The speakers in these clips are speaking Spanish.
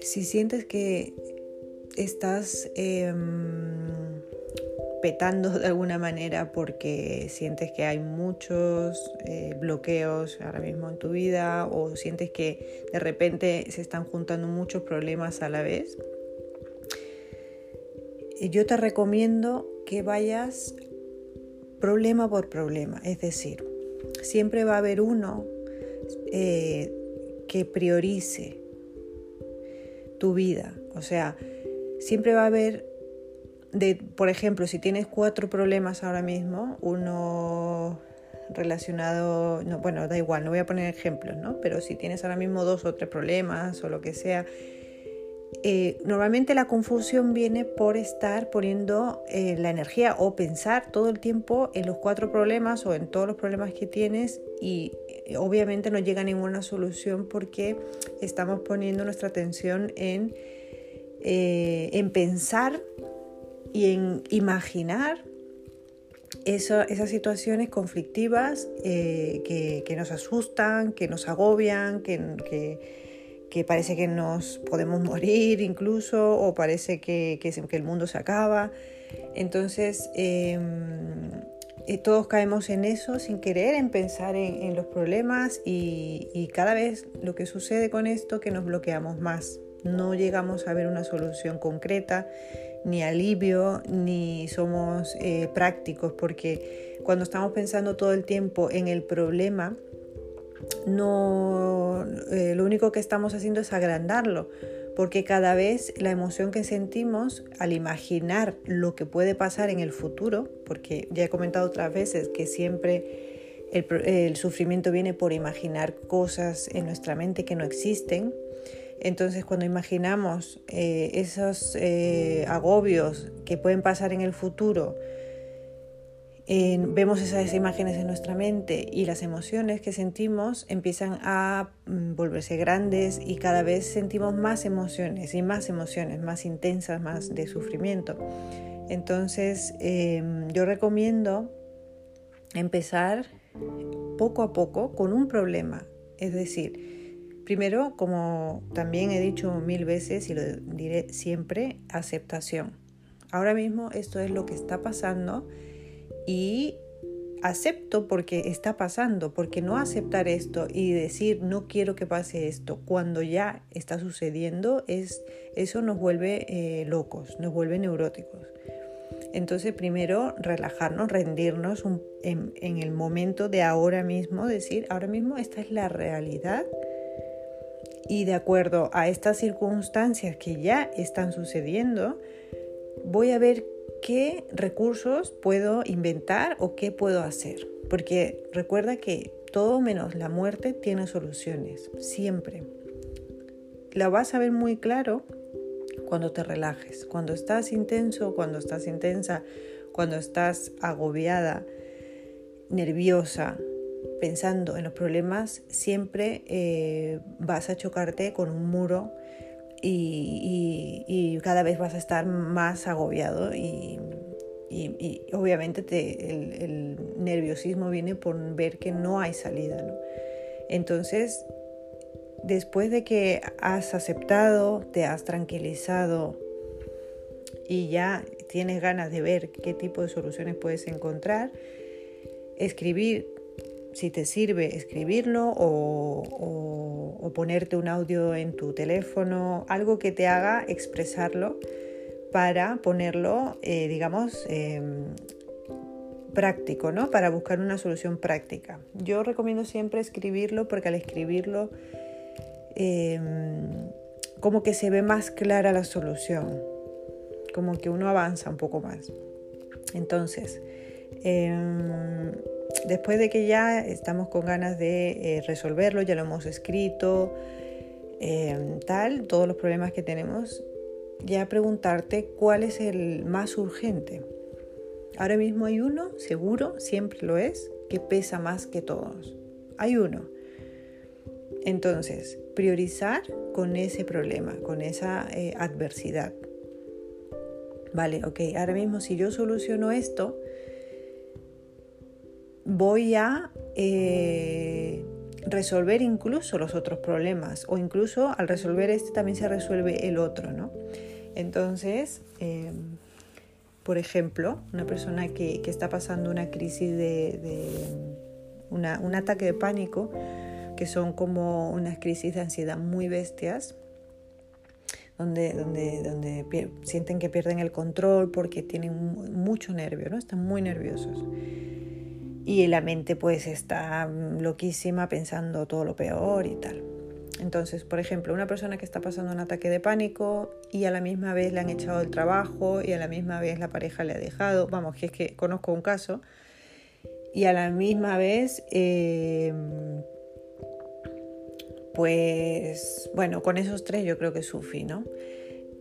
Si sientes que estás em, petando de alguna manera porque sientes que hay muchos eh, bloqueos ahora mismo en tu vida o sientes que de repente se están juntando muchos problemas a la vez, yo te recomiendo que vayas problema por problema, es decir, siempre va a haber uno eh, que priorice tu vida, o sea, siempre va a haber, de, por ejemplo, si tienes cuatro problemas ahora mismo, uno relacionado, no, bueno, da igual, no voy a poner ejemplos, ¿no? Pero si tienes ahora mismo dos o tres problemas o lo que sea, eh, normalmente la confusión viene por estar poniendo eh, la energía o pensar todo el tiempo en los cuatro problemas o en todos los problemas que tienes y eh, obviamente no llega ninguna solución porque estamos poniendo nuestra atención en, en pensar y en imaginar esas situaciones conflictivas que, nos asustan, que nos agobian, que que parece que nos podemos morir incluso o parece que, que, el mundo se acaba. Entonces, em, eh, todos caemos en eso sin querer, en pensar en, los problemas y, y, cada vez lo que sucede con esto que nos bloqueamos más. No llegamos a ver una solución concreta, ni alivio, ni somos eh, prácticos, porque cuando estamos pensando todo el tiempo en el problema, no, eh, lo único que estamos haciendo es agrandarlo, porque cada vez la emoción que sentimos al imaginar lo que puede pasar en el futuro, porque ya he comentado otras veces que siempre el, sufrimiento viene por imaginar cosas en nuestra mente que no existen, entonces cuando imaginamos eh, esos eh, agobios que pueden pasar en el futuro, vemos esas imágenes en nuestra mente y las emociones que sentimos empiezan a mm, volverse grandes y cada vez sentimos más emociones y más emociones, más intensas, más de sufrimiento. Entonces em, yo recomiendo empezar poco a poco con un problema, es decir, primero, como también he dicho mil veces y lo diré siempre, aceptación. Ahora mismo esto es lo que está pasando y acepto porque está pasando, porque no aceptar esto y decir no quiero que pase esto cuando ya está sucediendo, es, eso nos vuelve eh, locos, nos vuelve neuróticos. Entonces primero relajarnos, rendirnos en, en el momento de ahora mismo, decir ahora mismo esta es la realidad y de acuerdo a estas circunstancias que ya están sucediendo, voy a ver qué recursos puedo inventar o qué puedo hacer. Porque recuerda que todo menos la muerte tiene soluciones, siempre. La vas a ver muy claro cuando te relajes, cuando estás intenso, cuando estás intensa, cuando estás agobiada, nerviosa, pensando en los problemas, siempre eh, vas a chocarte con un muro y, cada vez vas a estar más agobiado y, obviamente el, nerviosismo viene por ver que no hay salida. Entonces, después de que has aceptado, te has tranquilizado y ya tienes ganas de ver qué tipo de soluciones puedes encontrar, escribir si te sirve escribirlo o, ponerte un audio en tu teléfono, algo que te haga expresarlo para ponerlo, eh, digamos, em, práctico, ¿no? Para buscar una solución práctica. Yo recomiendo siempre escribirlo porque al escribirlo em, como que se ve más clara la solución, como que uno avanza un poco más. Entonces, em, después de que ya estamos con ganas de eh, resolverlo, ya lo hemos escrito, em, tal, todos los problemas que tenemos, ya preguntarte cuál es el más urgente. Ahora mismo hay uno, seguro, siempre lo es, que pesa más que todos. Hay uno. Entonces, priorizar con ese problema, con esa eh, adversidad. Vale, ok, ahora mismo si yo soluciono esto, voy a eh, resolver incluso los otros problemas o incluso al resolver este también se resuelve el otro, ¿no? Entonces, em, por ejemplo, una persona que, está pasando una crisis de, un ataque de pánico, que son como unas crisis de ansiedad muy bestias, donde, donde, donde sienten que pierden el control porque tienen mucho nervio, ¿no? Están muy nerviosos. Y la mente pues está loquísima pensando todo lo peor y tal. Entonces, por ejemplo, una persona que está pasando un ataque de pánico y a la misma vez le han echado el trabajo y a la misma vez la pareja le ha dejado, vamos, que es que conozco un caso, y a la misma vez, em, pues, bueno, con esos tres yo creo que sufrí, ¿no?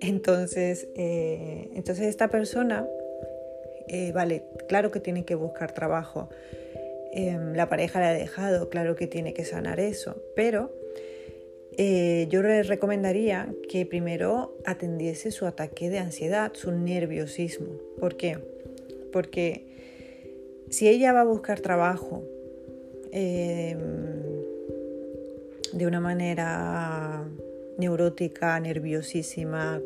Entonces, eh, entonces esta persona, eh, vale, claro que tiene que buscar trabajo, em, la pareja le ha dejado, claro que tiene que sanar eso, pero eh, yo le recomendaría que primero atendiese su ataque de ansiedad, su nerviosismo. ¿Por qué? Porque si ella va a buscar trabajo em, de una manera neurótica, nerviosísima,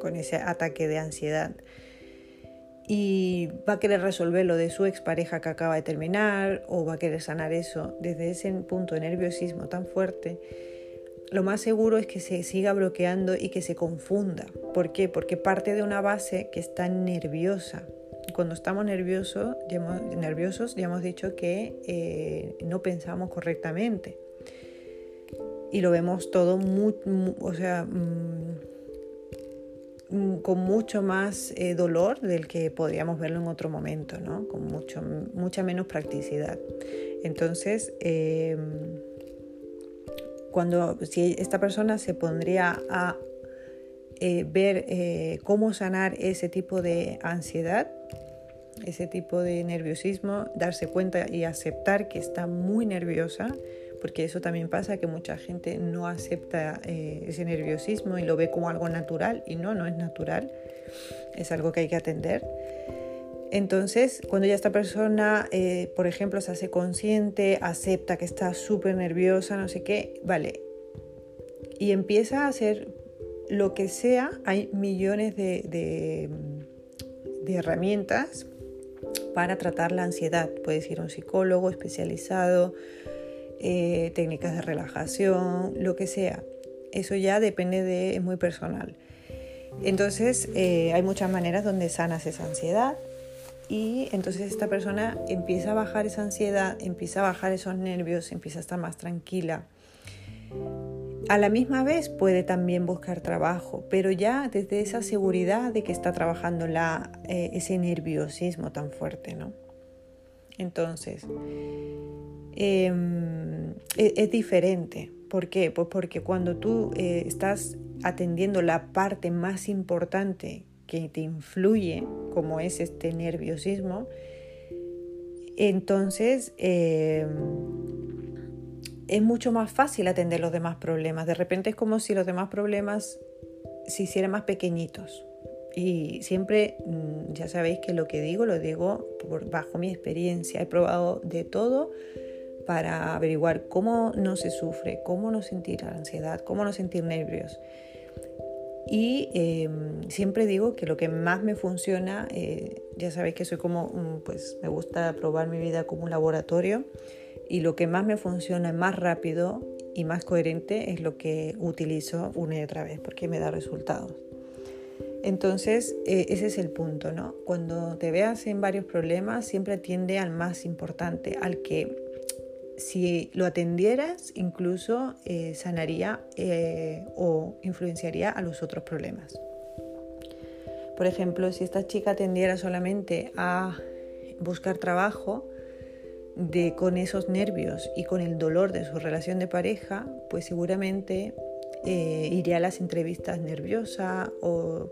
con ese ataque de ansiedad, y va a querer resolver lo de su expareja que acaba de terminar, o va a querer sanar eso desde ese punto de nerviosismo tan fuerte, lo más seguro es que se siga bloqueando y que se confunda. ¿Por qué? Porque parte de una base que está nerviosa. Cuando estamos nerviosos, ya hemos, dicho que eh, no pensamos correctamente. Y lo vemos todo o sea, mm, con mucho más eh, dolor del que podríamos verlo en otro momento, ¿no? con mucho, mucha menos practicidad. Entonces, eh, cuando si esta persona se pondría a eh, ver eh, cómo sanar ese tipo de ansiedad, ese tipo de nerviosismo, darse cuenta y aceptar que está muy nerviosa, porque eso también pasa, que mucha gente no acepta eh, ese nerviosismo y lo ve como algo natural y no, no es natural, es algo que hay que atender. Entonces, cuando ya esta persona, eh, por ejemplo, se hace consciente, acepta que está súper nerviosa, no sé qué, vale, y empieza a hacer lo que sea, hay millones de, herramientas para tratar la ansiedad. Puedes ir a un psicólogo especializado, eh, técnicas de relajación, lo que sea. Eso ya depende de, es muy personal. Entonces, eh, hay muchas maneras donde sanas esa ansiedad y entonces esta persona empieza a bajar esa ansiedad, empieza a bajar esos nervios, empieza a estar más tranquila. A la misma vez puede también buscar trabajo, pero ya desde esa seguridad de que está trabajando la, eh, ese nerviosismo tan fuerte, ¿no? Entonces, em, e, es, diferente. ¿Por qué? Pues porque cuando tú eh, estás atendiendo la parte más importante que te influye, como es este nerviosismo, entonces eh, es mucho más fácil atender los demás problemas. De repente es como si los demás problemas se hicieran más pequeñitos. Y siempre, mm, ya sabéis que lo que digo, lo digo bajo mi experiencia. He probado de todo para averiguar cómo no se sufre, cómo no sentir ansiedad, cómo no sentir nervios. Y em, siempre digo que lo que más me funciona, eh, ya sabéis que soy como, pues me gusta probar mi vida como un laboratorio y lo que más me funciona más rápido y más coherente es lo que utilizo una y otra vez porque me da resultados. Entonces, eh, ese es el punto, ¿no? Cuando te veas en varios problemas, siempre atiende al más importante, al que si lo atendieras, incluso eh, sanaría eh, o influenciaría a los otros problemas. Por ejemplo, si esta chica atendiera solamente a buscar trabajo de, con esos nervios y con el dolor de su relación de pareja, pues seguramente iría a las entrevistas nerviosa o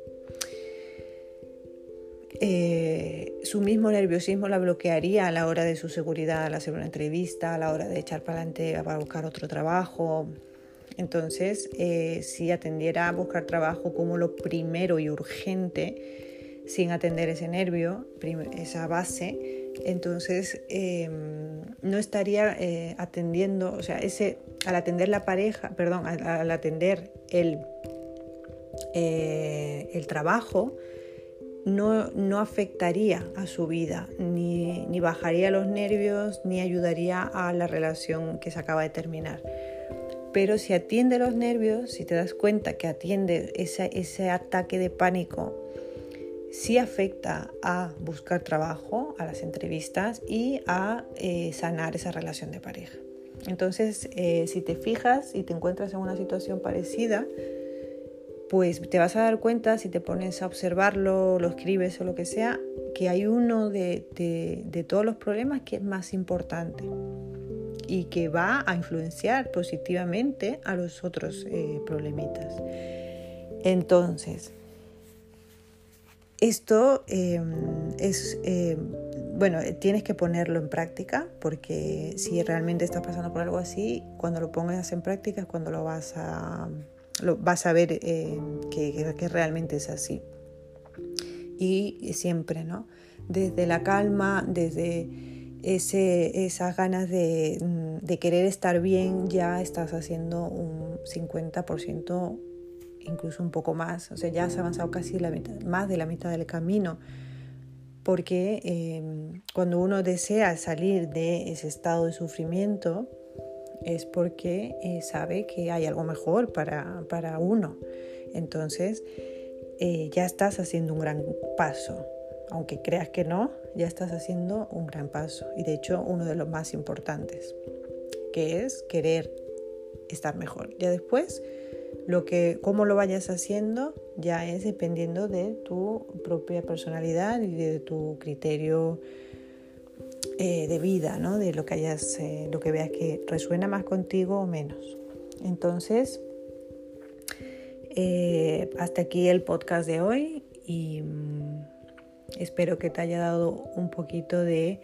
eh, su mismo nerviosismo la bloquearía a la hora de su seguridad al hacer una entrevista, a la hora de echar para adelante para buscar otro trabajo. Entonces, eh, si atendiera a buscar trabajo como lo primero y urgente, sin atender ese nervio, esa base, Entonces, em, no estaría eh, atendiendo, o sea, ese, al atender la pareja, perdón, al, atender el, el trabajo, no, no, afectaría a su vida, ni, ni, bajaría los nervios, ni ayudaría a la relación que se acaba de terminar. Pero si atiende los nervios, si te das cuenta que atiende ese, ese ataque de pánico, sí afecta a buscar trabajo, a las entrevistas y a eh, sanar esa relación de pareja. Entonces, eh, si te fijas y te encuentras en una situación parecida, pues te vas a dar cuenta, si te pones a observarlo, lo escribes o lo que sea, que hay uno de, de todos los problemas que es más importante y que va a influenciar positivamente a los otros eh, problemitas. Entonces, esto em, es, em, bueno, tienes que ponerlo en práctica porque si realmente estás pasando por algo así, cuando lo pongas en práctica es cuando lo vas a, lo, vas a ver em, que, que realmente es así. Y siempre, ¿no? Desde la calma, desde ese, esas ganas mm, de, querer estar bien, ya estás haciendo un 50%, incluso un poco más. O sea, ya has avanzado casi la mitad, más de la mitad del camino. Porque em, cuando uno desea salir de ese estado de sufrimiento, es porque eh, sabe que hay algo mejor para, para uno. Entonces, eh, ya estás haciendo un gran paso aunque creas que no, ya estás haciendo un gran paso y de hecho uno de los más importantes, que es querer estar mejor. Ya después, lo que, cómo lo vayas haciendo ya es dependiendo de tu propia personalidad y de tu criterio eh, de vida, ¿no? de lo que, hayas, eh, lo que veas que resuena más contigo o menos. Entonces, eh, hasta aquí el podcast de hoy y mm, Espero que te haya dado un poquito de,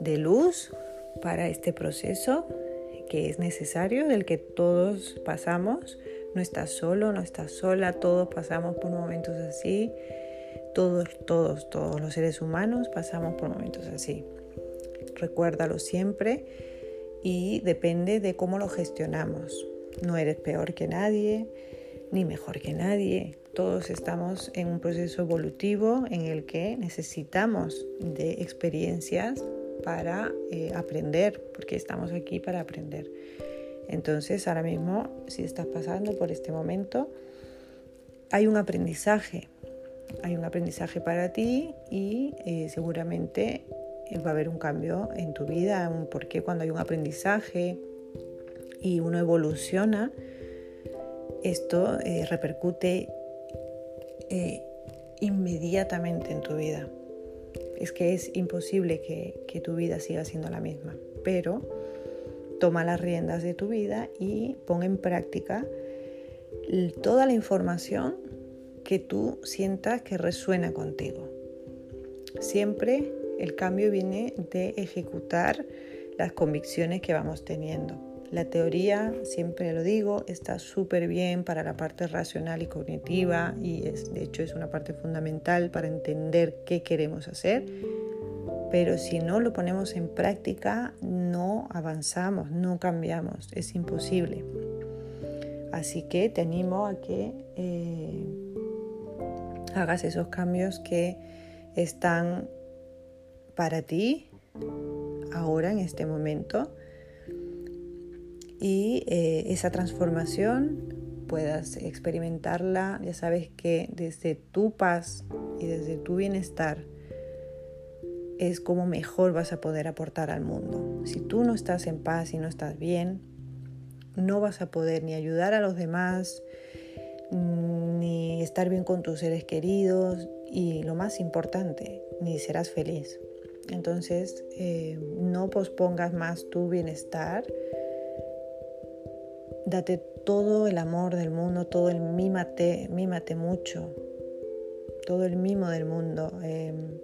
luz para este proceso que es necesario, del que todos pasamos. No estás solo, no estás sola, todos pasamos por momentos así. Todos, todos, todos los seres humanos pasamos por momentos así. Recuérdalo siempre y depende de cómo lo gestionamos. No eres peor que nadie, ni mejor que nadie. Todos estamos en un proceso evolutivo en el que necesitamos de experiencias para eh, aprender, porque estamos aquí para aprender. Entonces, ahora mismo, si estás pasando por este momento, hay un aprendizaje, hay un aprendizaje para ti y eh, seguramente va a haber un cambio en tu vida, porque cuando hay un aprendizaje y uno evoluciona, esto eh, repercute eh, inmediatamente en tu vida. Es que es imposible que, que tu vida siga siendo la misma, pero toma las riendas de tu vida y pon en práctica toda la información que tú sientas que resuena contigo. Siempre el cambio viene de ejecutar las convicciones que vamos teniendo. La teoría, siempre lo digo, está súper bien para la parte racional y cognitiva y es, de hecho es una parte fundamental para entender qué queremos hacer, pero si no lo ponemos en práctica no avanzamos, no cambiamos, es imposible. Así que te animo a que eh, hagas esos cambios que están para ti ahora en este momento y eh, esa transformación puedas experimentarla, ya sabes que desde tu paz y desde tu bienestar es como mejor vas a poder aportar al mundo. Si tú no estás en paz y no estás bien, no vas a poder ni ayudar a los demás, ni estar bien con tus seres queridos y lo más importante, ni serás feliz. Entonces, eh, no pospongas más tu bienestar Date todo el amor del mundo, todo el mímate, mímate mucho, todo el mimo del mundo. Em,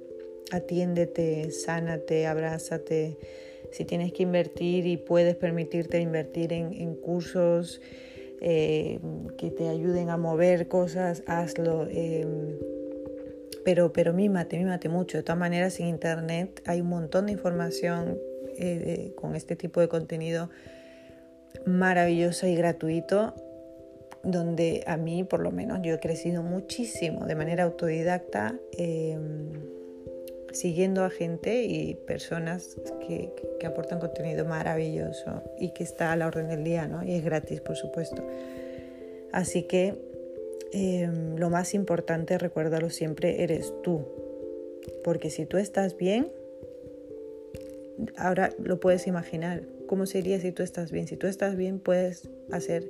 atiéndete, sánate, abrázate. Si tienes que invertir y puedes permitirte invertir en, cursos em, que te ayuden a mover cosas, hazlo. Pero, pero mímate, mímate mucho. De todas maneras, en Internet hay un montón de información eh, con este tipo de contenido maravilloso y gratuito donde a mí por lo menos yo he crecido muchísimo de manera autodidacta em, siguiendo a gente y personas que, que, aportan contenido maravilloso y que está a la orden del día, ¿no? Y es gratis, por supuesto. Así que em, lo más importante, recuérdalo siempre, eres tú. Porque si tú estás bien, ahora lo puedes imaginar. ¿Cómo sería si tú estás bien? Si tú estás bien, puedes hacer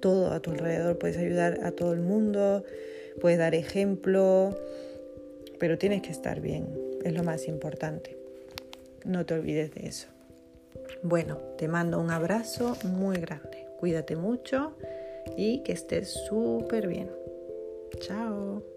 todo a tu alrededor, puedes ayudar a todo el mundo, puedes dar ejemplo, pero tienes que estar bien, es lo más importante. No te olvides de eso. Bueno, te mando un abrazo muy grande. Cuídate mucho y que estés súper bien. Chao.